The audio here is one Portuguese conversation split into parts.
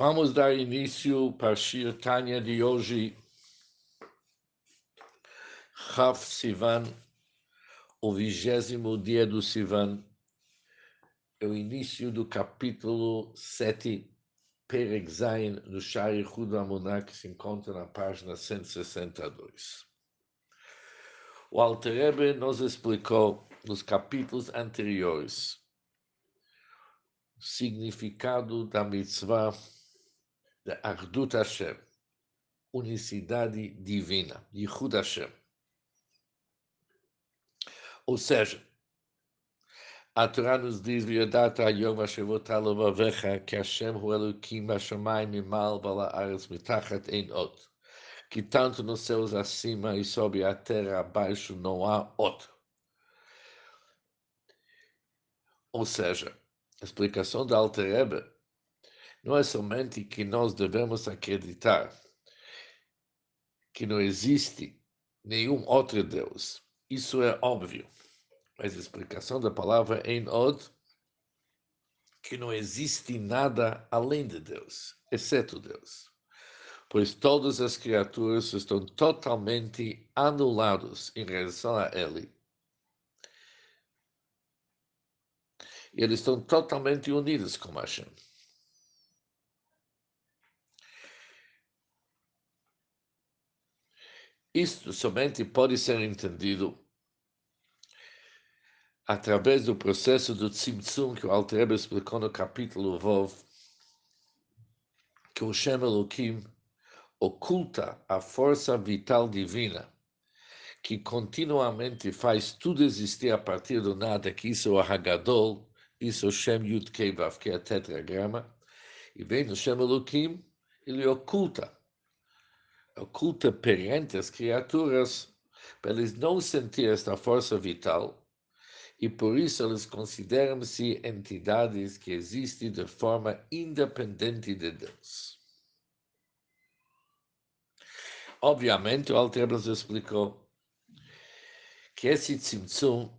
Vamos dar início para a Tanya de hoje, Chaf Sivan, o vigésimo dia do Sivan, é o início do capítulo 7, Perek Zain, do Shari Hud que se encontra na página 162. O Alter Rebbe nos explicou nos capítulos anteriores o significado da mitzvah de Ardut Hashem, unicidade divina, Yichud Hashem. Ou seja, a Torá nos diz, ha'lovavecha, que Hashem. Que tanto nos céus acima e sob a terra abaixo não há outro. Ou seja, a explicação da Alter Rebbe não é somente que nós devemos acreditar que não existe nenhum outro Deus. Isso é óbvio. Mas a explicação da palavra em od que não existe nada além de Deus, exceto Deus. Pois todas as criaturas estão totalmente anuladas em relação a Ele. E eles estão totalmente unidos com Hashem. Isto somente pode ser entendido através do processo do Tzimtzum que o Alter explicou no capítulo Vov, que o Shem Elohim oculta a força vital divina que continuamente faz tudo existir a partir do nada, que isso é o Hagadol, isso é o Shem Yud Kevav, que é a tetragrama, e vem no Shem Elohim, ele oculta oculta perante as criaturas, para eles não sentir esta força vital, e por isso eles consideram-se entidades que existem de forma independente de Deus. Obviamente, o Alterblas explicou que esse tzimtzum,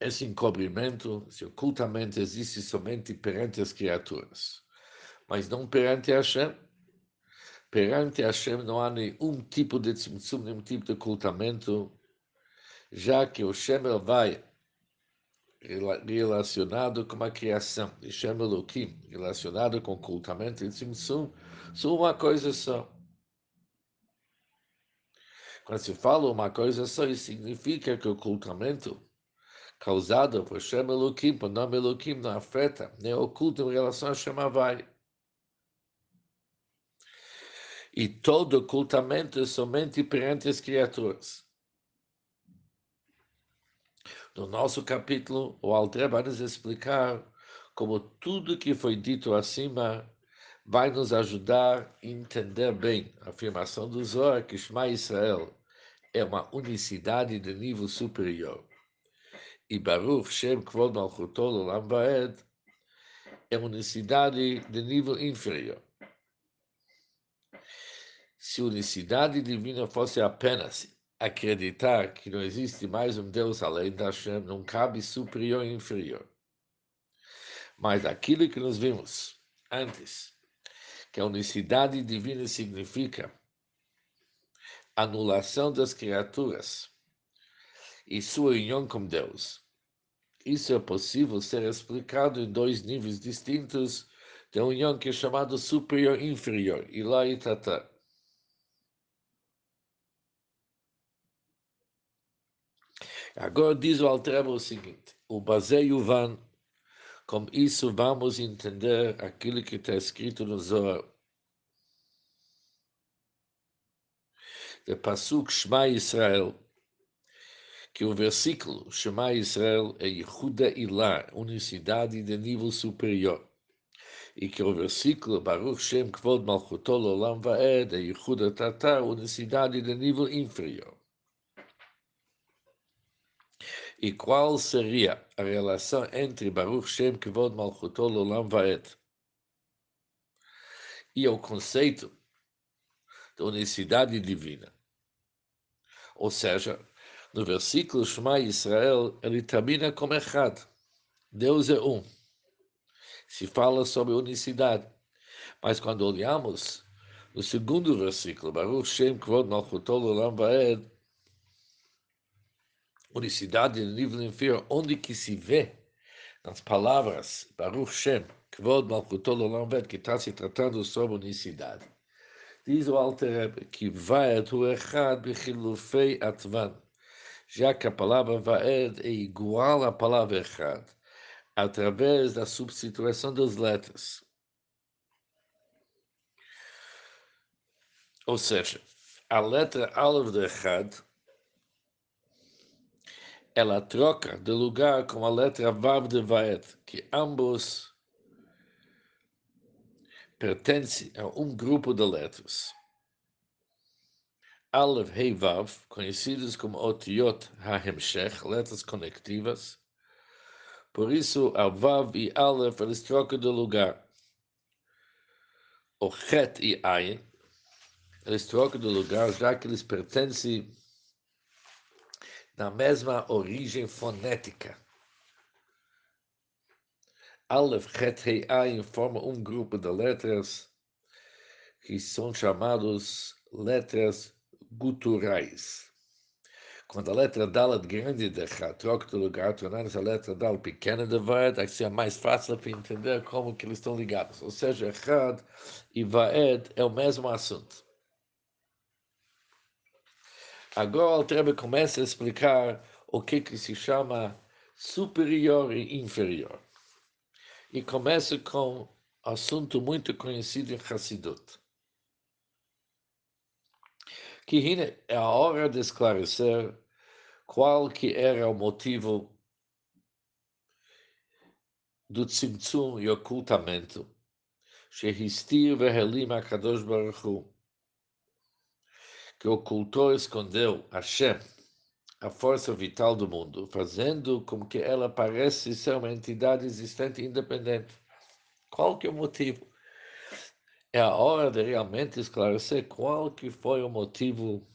esse encobrimento, esse ocultamento existe somente perante as criaturas, mas não perante Hashem. Perante Hashem não há nenhum tipo de tzimtzum, nenhum tipo de ocultamento, já que o Shem vai relacionado com a criação, e Shem Elohim, relacionado com ocultamento e tzimtzum, são uma coisa só. Quando se fala uma coisa só, isso significa que o ocultamento causado por Shem Elohim, por nome Elohim, não afeta, nem oculta em relação a Shem Havai. E todo ocultamento é somente perante as criaturas. No nosso capítulo, o Alter vai nos explicar como tudo que foi dito acima vai nos ajudar a entender bem a afirmação do Zohar que Shema Israel é uma unicidade de nível superior. E Baruch Shem Kvod Malchutol Olam Vaed é uma unicidade de nível inferior. Se unicidade divina fosse apenas acreditar que não existe mais um Deus além da Hashem, não cabe superior e inferior. Mas aquilo que nós vimos antes, que a unicidade divina significa anulação das criaturas e sua união com Deus. Isso é possível ser explicado em dois níveis distintos de união que é chamado superior e inferior, Ilá e Tatá. Agora diz o Altreba o seguinte: o baseio van, com isso vamos entender aquilo que está escrito no Zohar. De Pasuk Shema Israel, que o versículo Shema Israel é Yehuda Ilah, unicidade de nível superior. E que o versículo Baruch Shem Kvod Malchutol Olam Vaed é Yehuda Tatar, unicidade de nível inferior. E qual seria a relação entre Baruch Shem Kivod Malchutol Olam Vaed e o conceito da unicidade divina? Ou seja, no versículo Shema Israel, ele termina como errado. Deus é um. se fala sobre unicidade. Mas quando olhamos no segundo versículo, Baruch Shem Kvod Malchutol Olam Vaed, unicidade no nível inferior, onde que se vê nas palavras Baruch Shem Kvod Malchutol Olam Vaed, que está se tratando sobre unicidade. Diz o Alter que Vaed o Echad Bechilufei Atvan, já que a palavra Vaed é igual à palavra Echad, através da substituição das letras. Ou seja, a letra Aleph de Echad, ela troca de lugar com a letra Vav de Vaed, que ambos pertencem a um grupo de letras. Aleph, Hei, Vav, conhecidos como Otiot HaHemshech, letras conectivas. Por isso, a Vav e Aleph, eles trocam de lugar. O Het e Ayin, eles trocam de lugar, já que eles pertencem na mesma origem fonética. Aleph, Het, Hei, Ayin formam um grupo de letras que são chamados letras guturais. Quando a letra Dalet grande de troca de lugar, tornando a letra Dal pequena de Vaed, assim é mais fácil para entender como que eles estão ligados. Ou seja, Echad e Vaed é o mesmo assunto. Agora o Trebe começa a explicar o que, que se chama superior e inferior. E começa com um assunto muito conhecido em Hassidut. Que é a hora de esclarecer qual que era o motivo do tzimtzum e ocultamento, שהסתיר והעלים הקדוש ברוך הוא que ocultou e escondeu Hashem, a força vital do mundo, fazendo com que ela pareça ser uma entidade existente independente. Qual que é o motivo? É a hora de realmente esclarecer qual que foi o motivo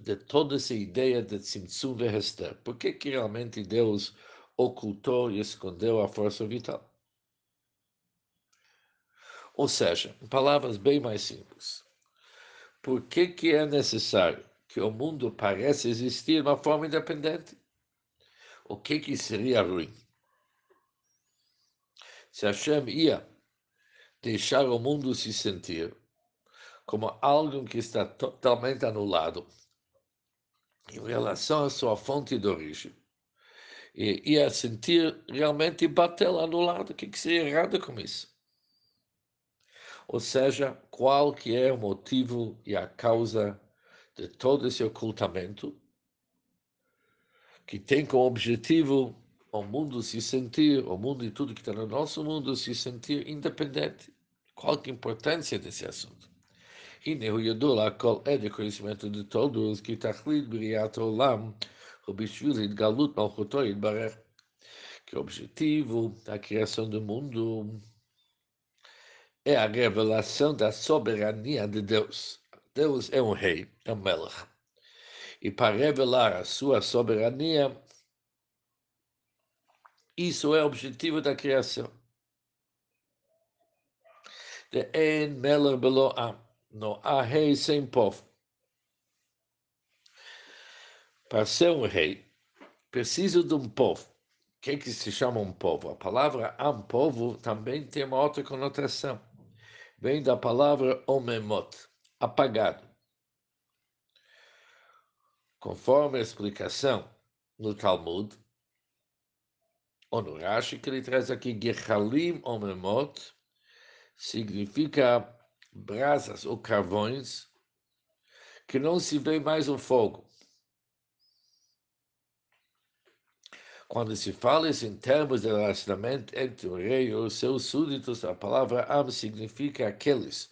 de toda essa ideia de Tzimtzum Vehester. Por que, que realmente Deus ocultou e escondeu a força vital? Ou seja, em palavras bem mais simples, por que, que é necessário que o mundo pareça existir de uma forma independente? O que, que seria ruim? Se Hashem ia deixar o mundo se sentir como algo que está totalmente anulado em relação à sua fonte de origem, e ia sentir realmente bater anulado, o que, que seria errado com isso? Ou seja, qual que é o motivo e a causa de todo esse ocultamento que tem como objetivo o mundo se sentir, o mundo e tudo que está no nosso mundo se sentir independente. Qual que é a importância desse assunto? הנה הוא ידוע לכל עד conhecimento de todos que תכלית בריאת העולם הוא בשביל התגלות מלכותו יתברך. Que o objetivo da criação do mundo é a revelação da soberania de Deus. Deus é um rei, é um melech. E para revelar a sua soberania, isso é o objetivo da criação. De en melech belo am. Não há rei sem povo. Para ser um rei, precisa de um povo. O que, que se chama um povo? A palavra am, povo, também tem uma outra conotação vem da palavra omemot, apagado. Conforme a explicação no Talmud, ou no Rashi, que ele traz aqui, Gechalim omemot, significa brasas ou carvões que não se vê mais o fogo. Quando se fala isso em termos de relacionamento entre o rei e os seus súditos, a palavra am significa aqueles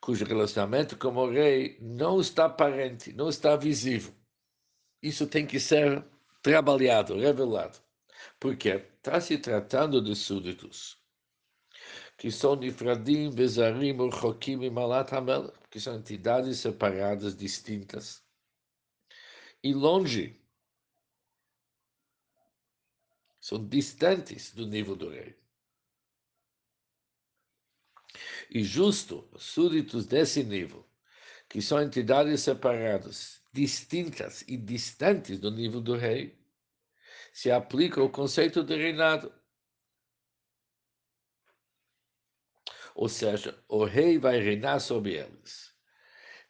cujo relacionamento com o rei não está aparente, não está visível. Isso tem que ser trabalhado, revelado. Porque está se tratando de súditos que são nifradim, bezarim, urchokim e malat hamel, que são entidades separadas, distintas, e longe são distantes do nível do rei. E justo, súditos desse nível, que são entidades separadas, distintas e distantes do nível do rei, se aplica o conceito de reinado. Ou seja, o rei vai reinar sobre eles.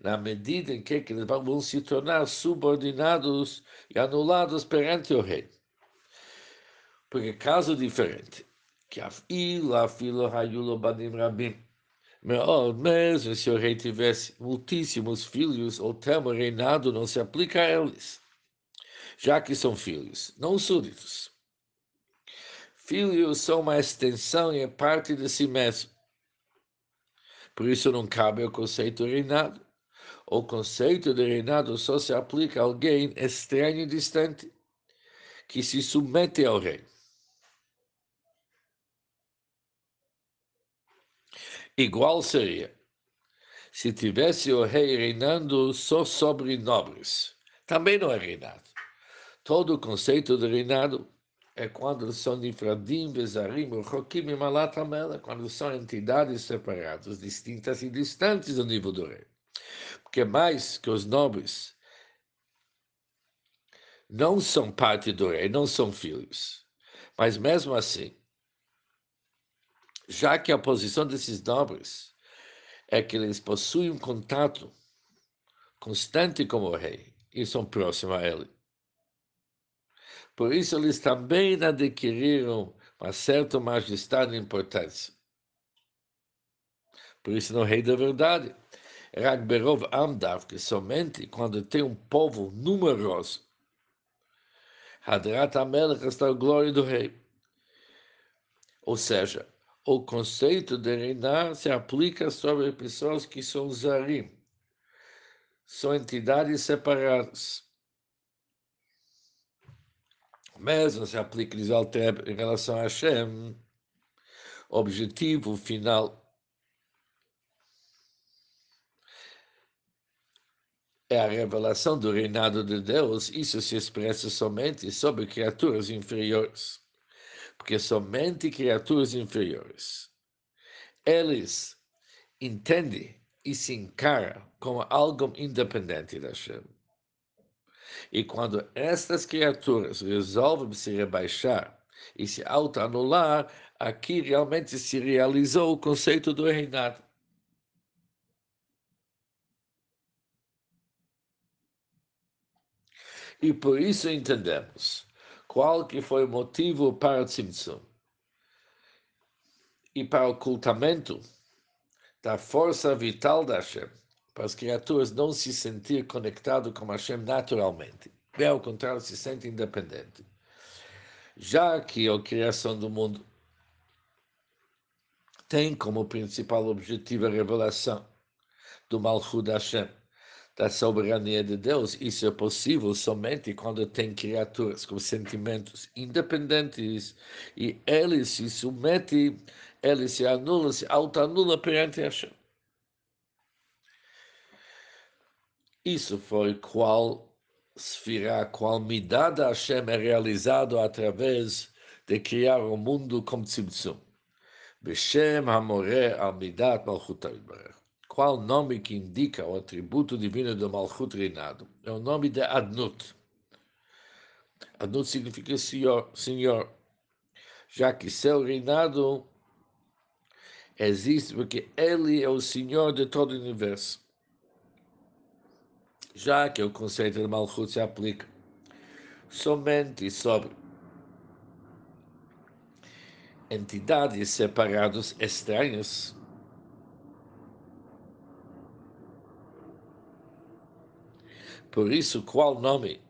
Na medida em que eles vão se tornar subordinados e anulados perante o rei. Porque caso diferente, que a fila, a fila, hayulo banim rabim, mesmo se o rei tivesse muitíssimos filhos, o termo reinado não se aplica a eles, já que são filhos, não súditos. Filhos são uma extensão e é parte de si mesmo. Por isso não cabe o conceito reinado. O conceito de reinado só se aplica a alguém estranho e distante, que se submete ao rei. Igual seria se tivesse o rei reinando só sobre nobres. Também não é reinado. Todo o conceito de reinado é quando são nifradim, bezarim, rokim e malatamela, quando são entidades separadas, distintas e distantes do nível do rei. Porque mais que os nobres não são parte do rei, não são filhos. Mas mesmo assim, já que a posição desses nobres é que eles possuem um contato constante com o rei e são próximos a ele. Por isso, eles também adquiriram uma certa majestade e importância. Por isso, no rei da verdade, Ragberov Amdav, que somente quando tem um povo numeroso, Hadrat Amelech está a glória do rei. Ou seja, o conceito de reinar se aplica sobre pessoas que são zarim, são entidades separadas. Mesmo se aplica em relação a Hashem, objetivo final é a revelação do reinado de Deus, isso se expressa somente sobre criaturas inferiores porque somente criaturas inferiores. Eles entendem e se encaram como algo independente da Hashem. E quando estas criaturas resolvem se rebaixar e se autoanular, aqui realmente se realizou o conceito do reinado. E por isso entendemos qual que foi o motivo para o Tzimtzum e para o ocultamento da força vital da Hashem, para as criaturas não se sentir conectado com Hashem naturalmente, bem ao contrário, se sente independente. Já que a criação do mundo tem como principal objetivo a revelação do Malchut Hashem, da soberania de Deus, isso é possível somente quando tem criaturas com sentimentos independentes e eles se submetem, eles se anulam, se autoanulam perante Hashem. Isso foi qual esfera, qual midada Hashem é realizado através de criar o mundo como tzimtzum. Beshem Hamoreh al midat malchut qual nome que indica o atributo divino do Malchut reinado? É o nome de Adnut. Adnut significa senhor, senhor, já que seu reinado existe porque ele é o senhor de todo o universo. Já que o conceito de Malchut se aplica somente sobre entidades separadas estranhas, Por isso, qual nome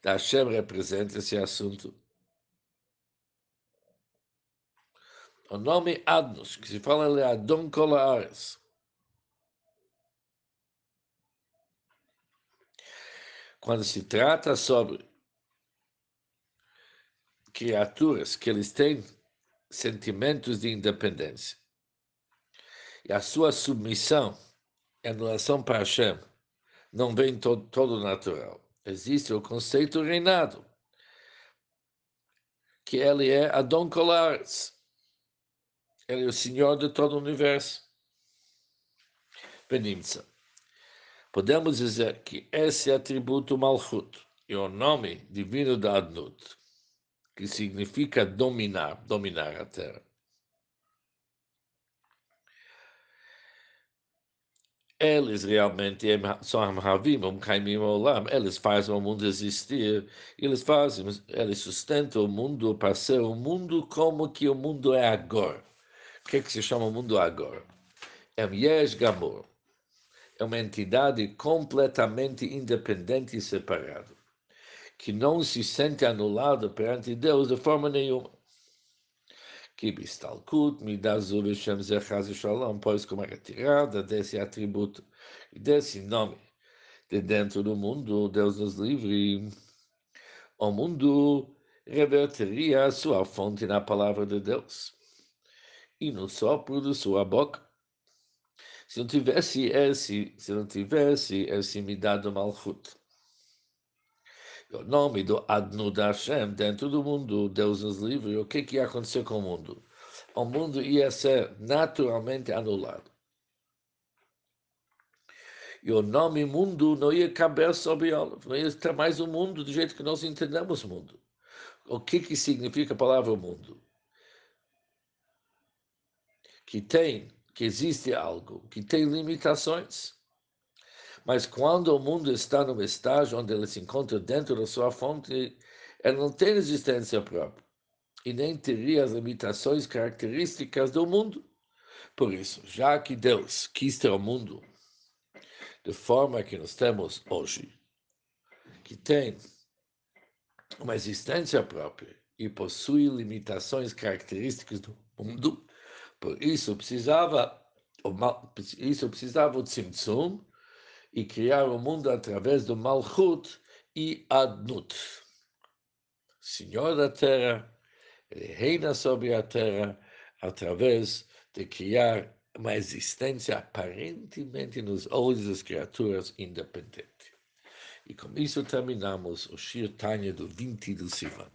da Hashem representa esse assunto? O nome Adnos, que se fala ali Adon Kolares. Quando se trata sobre criaturas que eles têm sentimentos de independência e a sua submissão em relação para Hashem não vem todo, todo natural. Existe o conceito reinado. que ele é Adon Colares. Ele é o Senhor de todo o universo. Benimtza. Podemos dizer que esse atributo Malchut é o nome divino da Adnut, que significa dominar, dominar a terra. Eles realmente são Amhavim, um Kaimim Olam, eles fazem o mundo existir, eles fazem, eles sustentam o mundo para ser o mundo como que o mundo é agora. O que, é que se chama o mundo agora? É um Yesh Gamor é uma entidade completamente independente e separada, que não se sente anulada perante Deus de forma nenhuma. Que bistalkut, midazu v'shem zechaz shalom, pois como é retirada desse atributo e desse nome? De dentro do mundo, Deus nos livre, o mundo reverteria sua fonte na palavra de Deus e no sopro de sua boca. Se não tivesse esse, se não tivesse esse Malchut, o nome do Adnud Hashem dentro do mundo, Deus nos livre, o que, que ia acontecer com o mundo? O mundo ia ser naturalmente anulado. E o nome mundo não ia caber sobre ela, não ia ter mais o um mundo do jeito que nós entendemos o mundo. O que, que significa a palavra mundo? Que tem que existe algo que tem limitações. Mas quando o mundo está num estágio onde ele se encontra dentro da sua fonte, ele não tem existência própria e nem teria as limitações características do mundo. Por isso, já que Deus quis ter o mundo de forma que nós temos hoje, que tem uma existência própria e possui limitações características do mundo, por isso precisava, isso precisava o Tzimtzum e criar o mundo através do Malchut e Adnut. Senhor da terra, ele reina sobre a terra através de criar uma existência aparentemente nos olhos das criaturas independente. E com isso terminamos o Shir Tanya do 20 do Sivan.